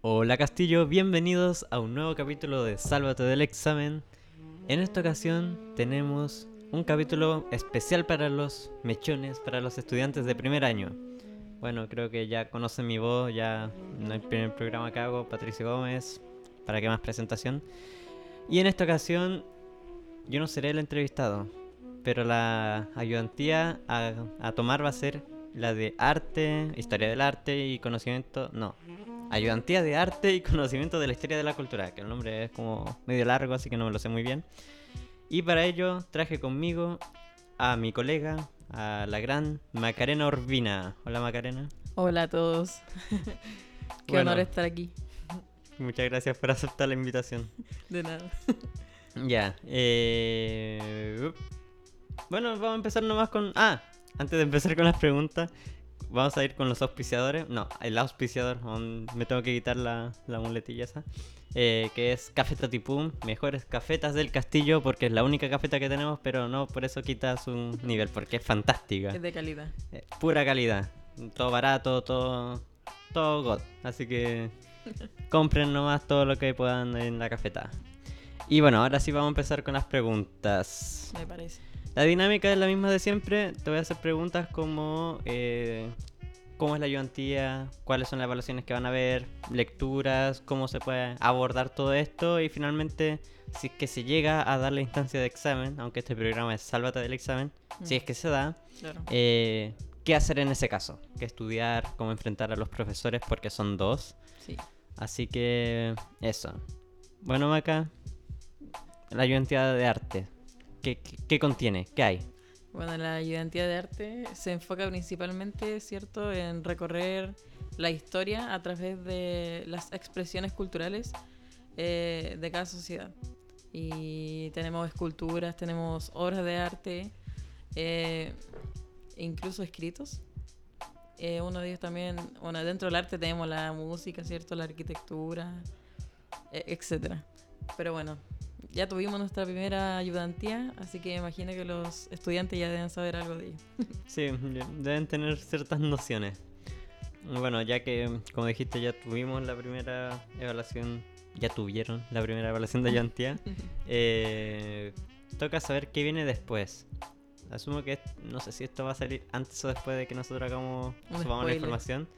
Hola Castillo, bienvenidos a un nuevo capítulo de Sálvate del examen. En esta ocasión tenemos un capítulo especial para los mechones, para los estudiantes de primer año. Bueno, creo que ya conocen mi voz, ya en el primer programa que hago, Patricio Gómez, para que más presentación. Y en esta ocasión yo no seré el entrevistado, pero la ayudantía a, a tomar va a ser la de arte, historia del arte y conocimiento, no, ayudantía de arte y conocimiento de la historia de la cultura, que el nombre es como medio largo, así que no me lo sé muy bien. Y para ello traje conmigo a mi colega, a la gran Macarena Urbina. Hola Macarena. Hola a todos. Qué Bueno. honor estar aquí. Muchas gracias por aceptar la invitación. De nada. Ya. Eh... Bueno, vamos a empezar nomás con... Ah, antes de empezar con las preguntas, vamos a ir con los auspiciadores. No, el auspiciador. Me tengo que quitar la, la muletilla esa. eh, que es Cafeta Tipum. Mejores cafetas del castillo porque es la única cafeta que tenemos, pero no por eso quita su nivel, porque es fantástica. Es de calidad. Eh, pura calidad. Todo barato, todo... Todo God. Así que compren nomás todo lo que puedan en la cafeta. Y bueno, ahora sí vamos a empezar con las preguntas. Me parece. La dinámica es la misma de siempre. Te voy a hacer preguntas como eh, cómo es la ayudantía, cuáles son las evaluaciones que van a ver, lecturas, cómo se puede abordar todo esto y finalmente si es que se llega a dar la instancia de examen, aunque este programa es Sálvate del examen, si es que se da, Claro. eh, ¿qué hacer en ese caso? ¿Qué estudiar? ¿Cómo enfrentar a los profesores? Porque son dos. Sí. Así que eso. Bueno, Maca, la ayudantía de arte. ¿Qué, qué, qué contiene? ¿Qué hay? Bueno, la identidad de arte se enfoca principalmente, ¿cierto?, en recorrer la historia a través de las expresiones culturales eh, de cada sociedad. Y tenemos esculturas, tenemos obras de arte, eh, incluso escritos. Eh, uno de ellos también, bueno, dentro del arte tenemos la música, ¿cierto?, la arquitectura, eh, etcétera. Pero bueno, ya tuvimos nuestra primera ayudantía, así que imagino que los estudiantes ya deben saber algo de ello. Sí, deben tener ciertas nociones. Bueno, ya que, como dijiste, ya tuvimos la primera evaluación, ya tuvieron la primera evaluación de ayudantía, eh, toca saber qué viene después. Asumo que, no sé si esto va a salir antes o después de que nosotros hagamos, subamos la información.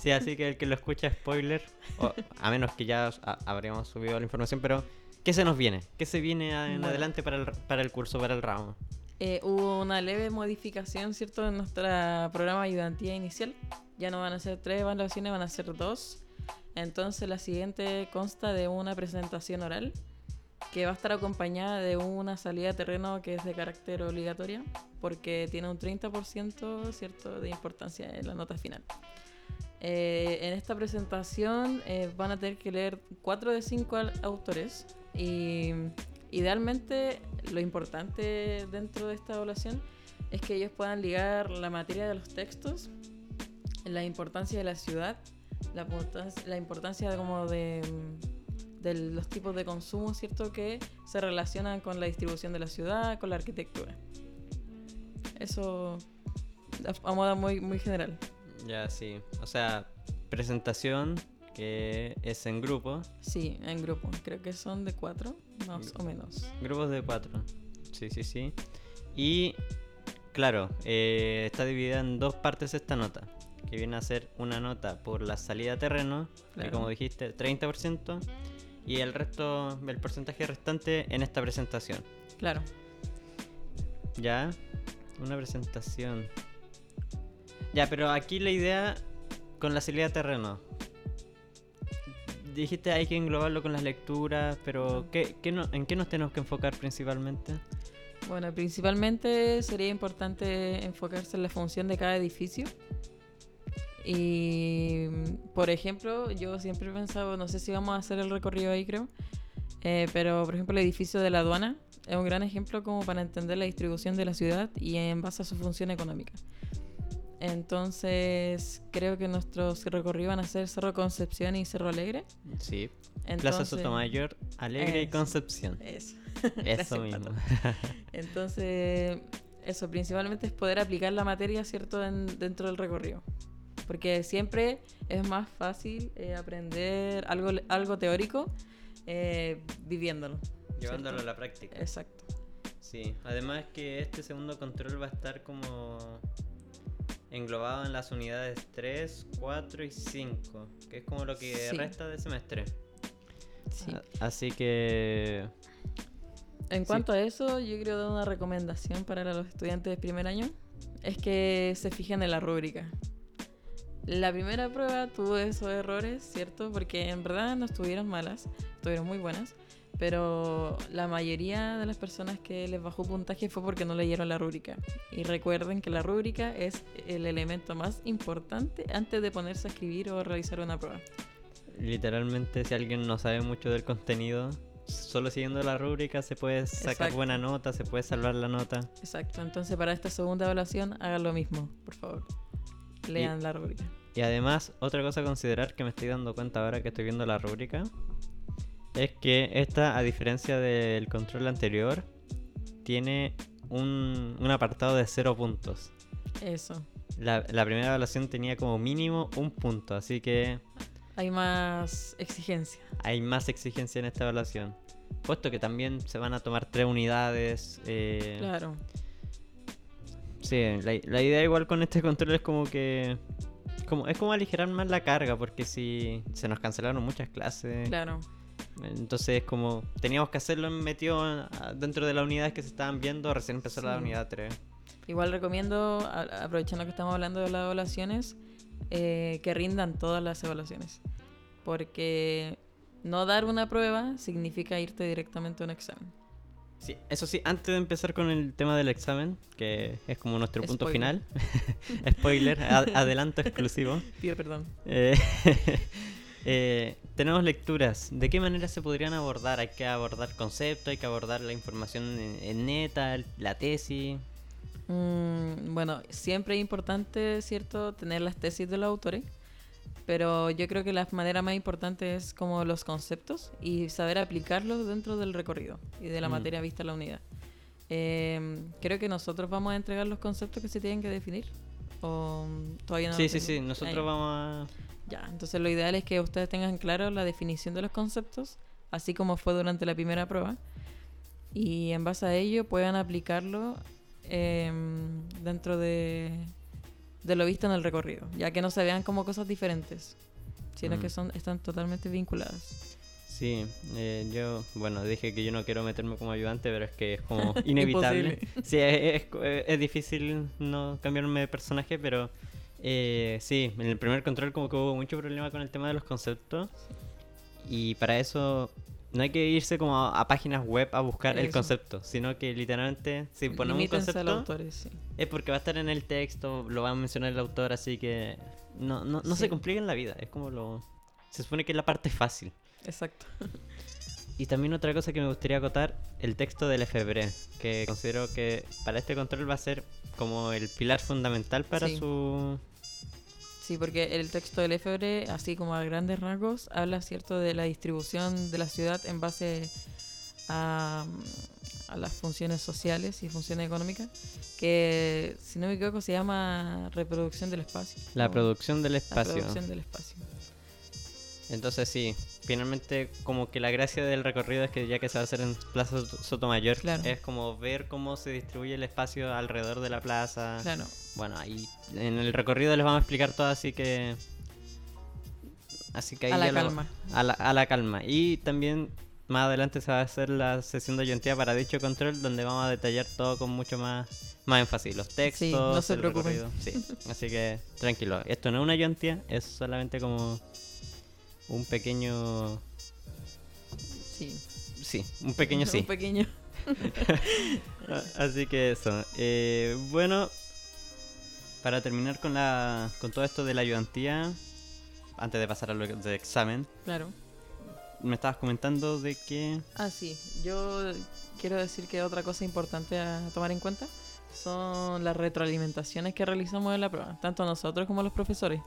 Sí, así que el que lo escucha, spoiler, o, a menos que ya habríamos subido la información, pero ¿qué se nos viene? ¿Qué se viene en Bueno. adelante para el, para el curso, para el ramo? Eh, hubo una leve modificación, ¿cierto?, en nuestro programa de ayudantía inicial. Ya no van a ser tres evaluaciones, van a ser dos. Entonces la siguiente consta de una presentación oral que va a estar acompañada de una salida a terreno que es de carácter obligatoria porque tiene un 30% ¿cierto? de importancia en la nota final. Eh, en esta presentación eh, van a tener que leer cuatro de cinco al- autores y idealmente lo importante dentro de esta evaluación es que ellos puedan ligar la materia de los textos, la importancia de la ciudad, la, importancia- la importancia como de, de los tipos de consumo, ¿cierto? Que se relacionan con la distribución de la ciudad, con la arquitectura. Eso a a modo muy, muy general. Ya, sí. O sea, presentación que es en grupo. Sí, en grupo. Creo que son de cuatro, más o menos. Grupos de cuatro. Sí, sí, sí. Y, claro, eh, está dividida en dos partes esta nota. Que viene a ser una nota por la salida a terreno, que Claro. como dijiste, 30%. Y el resto, el porcentaje restante en esta presentación. Claro. ¿Ya? Una presentación. Ya, pero aquí la idea con la salida a terreno. Dijiste hay que englobarlo con las lecturas, pero ¿qué, qué no- ¿en qué nos tenemos que enfocar principalmente? Bueno, principalmente sería importante enfocarse en la función de cada edificio. Y, por ejemplo, yo siempre he pensado, no sé si vamos a hacer el recorrido ahí, creo, eh, pero, por ejemplo, el edificio de la aduana es un gran ejemplo como para entender la distribución de la ciudad y en base a su función económica. Entonces, creo que nuestros recorridos van a ser Cerro Concepción y Cerro Alegre. Sí. Plaza Entonces- Sotomayor, Alegre y. Concepción. Eso. Eso mismo. Entonces, eso, principalmente es poder aplicar la materia, ¿cierto?, en- dentro del recorrido. porque siempre es más fácil eh, aprender algo, algo teórico eh, viviéndolo. Llevándolo ¿cierto? a la práctica. Exacto. Sí, además que este segundo control va a estar como englobado en las unidades 3, 4 y 5, que es como lo que Sí. resta de semestre. Sí. Así que En Sí. cuanto a eso, yo quiero dar una recomendación para los estudiantes de primer año. Es que se fijen en la rúbrica. La primera prueba tuvo esos errores, ¿cierto? Porque en verdad no estuvieron malas, estuvieron muy buenas. Pero la mayoría de las personas que les bajó puntaje fue porque no leyeron la rúbrica. Y recuerden que la rúbrica es el elemento más importante antes de ponerse a escribir o realizar una prueba. literalmente si alguien no sabe mucho del contenido, solo siguiendo la rúbrica se puede sacar Exacto. buena nota, se puede salvar la nota. Exacto, entonces para esta segunda evaluación hagan lo mismo, por favor. Lean la rúbrica. Y además, otra cosa a considerar que me estoy dando cuenta ahora que estoy viendo la rúbrica, es que esta, a diferencia del control anterior, tiene un, un apartado de cero puntos. Eso. La, la primera evaluación tenía como mínimo un punto, así que Hay más exigencia. hay más exigencia en esta evaluación. Puesto que también se van a tomar tres unidades. eh, Claro. Sí, la, la idea igual con este control es como que... Como, es como aligerar más la carga, porque si se nos cancelaron muchas clases. Claro. Entonces, como teníamos que hacerlo metido dentro de las unidades que se estaban viendo, recién empezó la Sí. unidad 3. Igual recomiendo, aprovechando que estamos hablando de las evaluaciones, eh, que rindan todas las evaluaciones. Porque no dar una prueba significa irte directamente a un examen. Sí, eso sí, antes de empezar con el tema del examen, que es como nuestro punto Spoiler. final, spoiler, ad- adelanto exclusivo, Pido perdón. eh, eh, tenemos lecturas. ¿De qué manera se podrían abordar? Hay que abordar conceptos, hay que abordar la información en, en neta, la tesis. Mm, bueno, siempre es importante, ¿cierto?, tener las tesis de los autores. Pero yo creo que la manera más importante es como los conceptos y saber aplicarlos dentro del recorrido y de la Mm. materia vista en la unidad. Eh, creo que nosotros vamos a entregar los conceptos que se tienen que definir. ¿O todavía no? sí, sí, sí, nosotros Ah, ya. vamos a... Ya, entonces lo ideal es que ustedes tengan claro la definición de los conceptos, así como fue durante la primera prueba, y en base a ello puedan aplicarlo em, dentro de, de lo visto en el recorrido, ya que no se vean como cosas diferentes, sino Mm. que son están totalmente vinculadas. Sí, eh, yo, bueno, dije que yo no quiero meterme como ayudante, pero es que es como inevitable. Sí, es, es- es difícil no cambiarme de personaje, pero eh, sí, en el primer control como que hubo mucho problema con el tema de los conceptos. Y para eso no hay que irse como a, a páginas web a buscar el concepto, sino que literalmente si ponemos un concepto sí. es porque va a estar en el texto, lo va a mencionar el autor, así que no, no, no se Sí. compliquen la vida, es como lo... Se supone que es la parte fácil. Exacto. Y también otra cosa que me gustaría acotar, el texto del FBRE, que considero que para este control va a ser como el pilar fundamental para Sí. su... Sí, porque el texto del FBR, así como a grandes rasgos, habla, ¿cierto?, de la distribución de la ciudad en base a, a las funciones sociales y funciones económicas, que, si no me equivoco, se llama reproducción del espacio. La producción del la espacio. producción del espacio. Entonces sí, finalmente como que la gracia del recorrido es que ya que se va a hacer en Plaza Sot- Sotomayor, Claro. es como ver cómo se distribuye el espacio alrededor de la plaza. Claro. Bueno, ahí en el recorrido les vamos a explicar todo, así que... Así que ahí A la lo- calma. a, la, a la calma. Y también más adelante se va a hacer la sesión de ayuntía para dicho control, donde vamos a detallar todo con mucho más, más énfasis. Los textos, no se el preocupen. recorrido. Sí, así que tranquilo. Esto no es una ayuntía, es solamente como un pequeño... Sí. Sí, un pequeño sí. Un pequeño. Así que eso. Eh, bueno, para terminar con la con todo esto de la ayudantía, antes de pasar a lo de examen, Claro. me estabas comentando de que... Ah, sí. Yo quiero decir que otra cosa importante a tomar en cuenta son las retroalimentaciones que realizamos en la prueba, tanto nosotros como los profesores.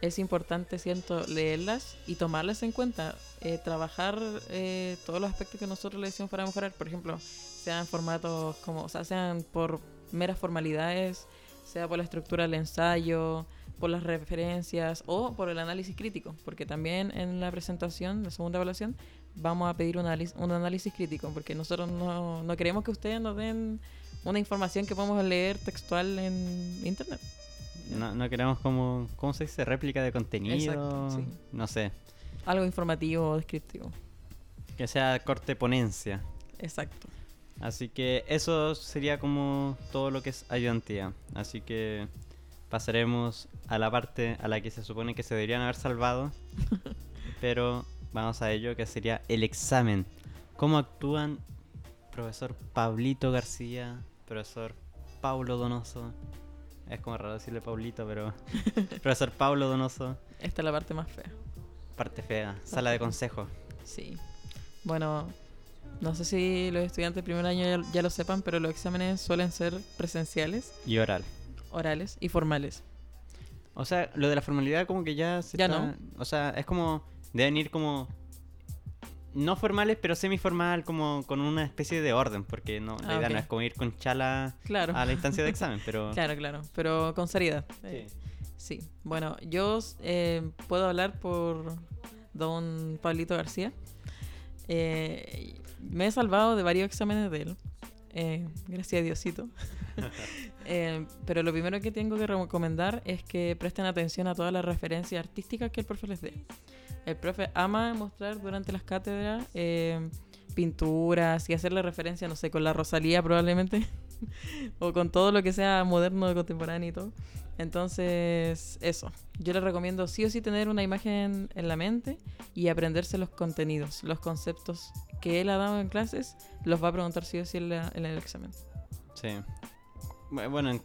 Es importante, siento, leerlas y tomarlas en cuenta. eh, trabajar eh, todos los aspectos que nosotros le decimos para mejorar. Por ejemplo, sean formatos como, o sea, sean por meras formalidades, sea por la estructura del ensayo, por las referencias o por el análisis crítico, porque también en la presentación, la segunda evaluación, vamos a pedir un análisis, un análisis crítico, porque nosotros no, no queremos que ustedes nos den una información que podemos leer textual en internet. No, no queremos como, ¿cómo se dice? Réplica de contenido. Exacto, sí. No sé. Algo informativo o descriptivo. Que sea corte ponencia. Exacto. Así que eso sería como todo lo que es ayudantía. Así que pasaremos a la parte a la que se supone que se deberían haber salvado. pero vamos a ello, que sería el examen. ¿Cómo actúan profesor Pablito García, profesor Paulo Donoso? Es como raro decirle Paulito, pero profesor Paulo Donoso, Esta es la parte más fea. parte fea, sala de consejo. Sí. Bueno, no sé si los estudiantes de primer año ya, ya lo sepan, pero los exámenes suelen ser presenciales, Y oral. orales y formales. O sea, lo de la formalidad como que ya se Ya está- no. O sea, es como... Deben ir como... No formales, pero semiformal, como con una especie de orden, porque no, la Ah, idea no es como ir con chala Claro. a la instancia de examen, pero... Claro, claro, pero con seriedad. Sí. Eh, sí. Bueno, yo eh, puedo hablar por don Pablito García. Eh, me he salvado de varios exámenes de él. eh, gracias a Diosito. Eh, pero lo primero que tengo que recomendar es que presten atención a todas las referencias artísticas que el profe les dé. El profe ama mostrar durante las cátedras eh, pinturas y hacerle referencia, no sé, con la Rosalía probablemente, o con todo lo que sea moderno, contemporáneo y todo. Entonces, eso. Yo les recomiendo sí o sí tener una imagen en la mente y aprenderse los contenidos, los conceptos que él ha dado en clases, los va a preguntar sí o sí en, en el examen. Sí. Bu- Bueno, en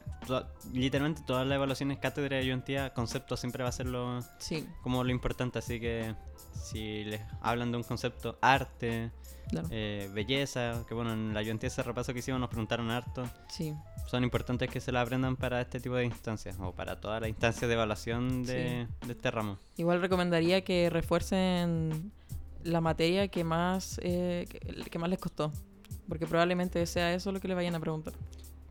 literalmente todas las evaluaciones cátedra de ayudantía, concepto siempre va a ser lo, Sí, como lo importante, así que si les hablan de un concepto, arte, claro. eh, belleza, que bueno, en la ayudantía ese repaso que hicimos nos preguntaron harto, Sí, son importantes que se la aprendan para este tipo de instancias, o para todas las instancias de evaluación de, de este ramo. Igual recomendaría que refuercen la materia que más, eh, que, que más les costó. Porque probablemente sea eso lo que le vayan a preguntar.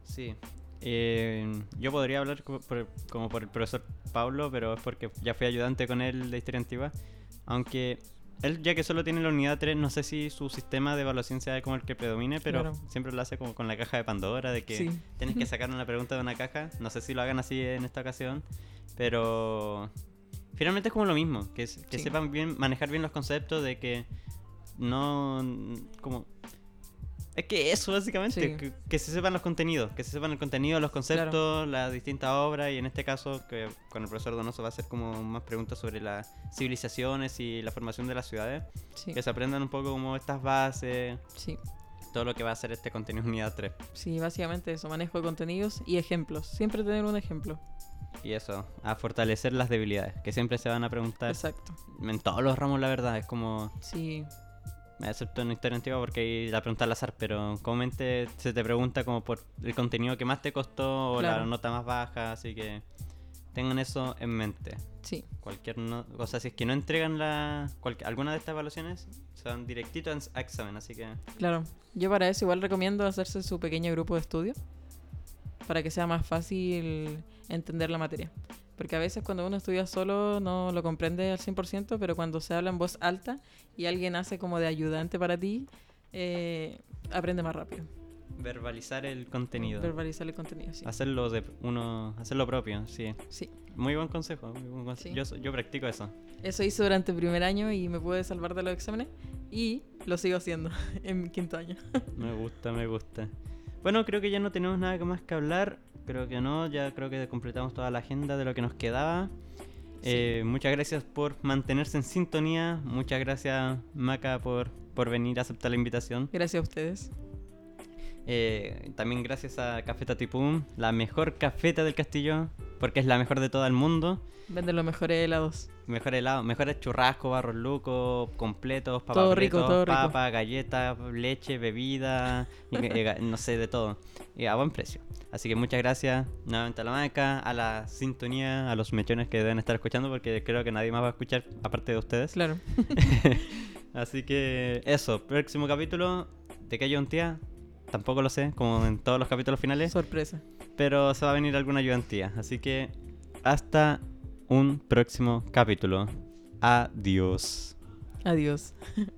Sí. Eh, yo podría hablar por- como por el profesor Pablo, pero es porque ya fui ayudante con él de historia antigua. Aunque él, ya que solo tiene la unidad 3, no sé si su sistema de evaluación sea como el que predomine, pero Claro. siempre lo hace como con la caja de Pandora, de que Sí. tienes que sacar una pregunta de una caja. No sé si lo hagan así en esta ocasión, pero finalmente es como lo mismo, que, s- que Sí. sepan bien manejar bien los conceptos, de que no como es que eso básicamente, Sí. que, que se sepan los contenidos, que se sepan el contenido, los conceptos, las distintas obras y en este caso que con el profesor Donoso va a hacer como más preguntas sobre las civilizaciones y la formación de las ciudades, Sí, que se aprendan un poco como estas bases, sí. todo lo que va a ser este contenido unidad 3. Sí, básicamente eso, manejo de contenidos y ejemplos. Siempre tener un ejemplo. Y eso, a fortalecer las debilidades, que siempre se van a preguntar Exacto. en todos los ramos, la verdad, es como, Sí, excepto en historia antigua porque la pregunta al azar, pero comúnmente se te pregunta como por el contenido que más te costó o Claro. la nota más baja, así que tengan eso en mente. sí. Cualquier no, o sea, si es que no entregan la cual- alguna de estas evaluaciones, se van directito a examen, así que Claro. Yo para eso igual recomiendo hacerse su pequeño grupo de estudio. Para que sea más fácil entender la materia. Porque a veces cuando uno estudia solo no lo comprende al 100%, pero cuando se habla en voz alta y alguien hace como de ayudante para ti, eh, aprende más rápido. verbalizar el contenido, Verbalizar el contenido, sí. hacerlo de uno, hacerlo propio, sí. Sí. Muy buen consejo, muy buen conse- Sí. Yo, yo practico eso. Eso hice durante el primer año y me pude salvar de los exámenes. Y lo sigo haciendo en mi quinto año. Me gusta, me gusta. Bueno, creo que ya no tenemos nada más que hablar. Creo que no, ya creo que completamos toda la agenda de lo que nos quedaba. Eh, muchas gracias por mantenerse en sintonía. Muchas gracias, Maca, por, por venir a aceptar la invitación. Gracias a ustedes. Eh, también gracias a Cafeta Tipum, la mejor cafeta del castillo, porque es la mejor de todo el mundo. Venden los mejores helados. Mejor helado, mejores churrascos, barros lucos, completos, papas Todo rico, todo rico. papas, galletas, leche, bebida, y no sé, de todo. Y a buen precio. Así que muchas gracias nuevamente a la maca, a la sintonía, a los mechones que deben estar escuchando, porque creo que nadie más va a escuchar aparte de ustedes. Claro. Así que eso, próximo capítulo, ¿de qué un tía? Tampoco lo sé, como en todos los capítulos finales, Sorpresa. pero se va a venir alguna ayudantía. Así que hasta un próximo capítulo. Adiós. Adiós.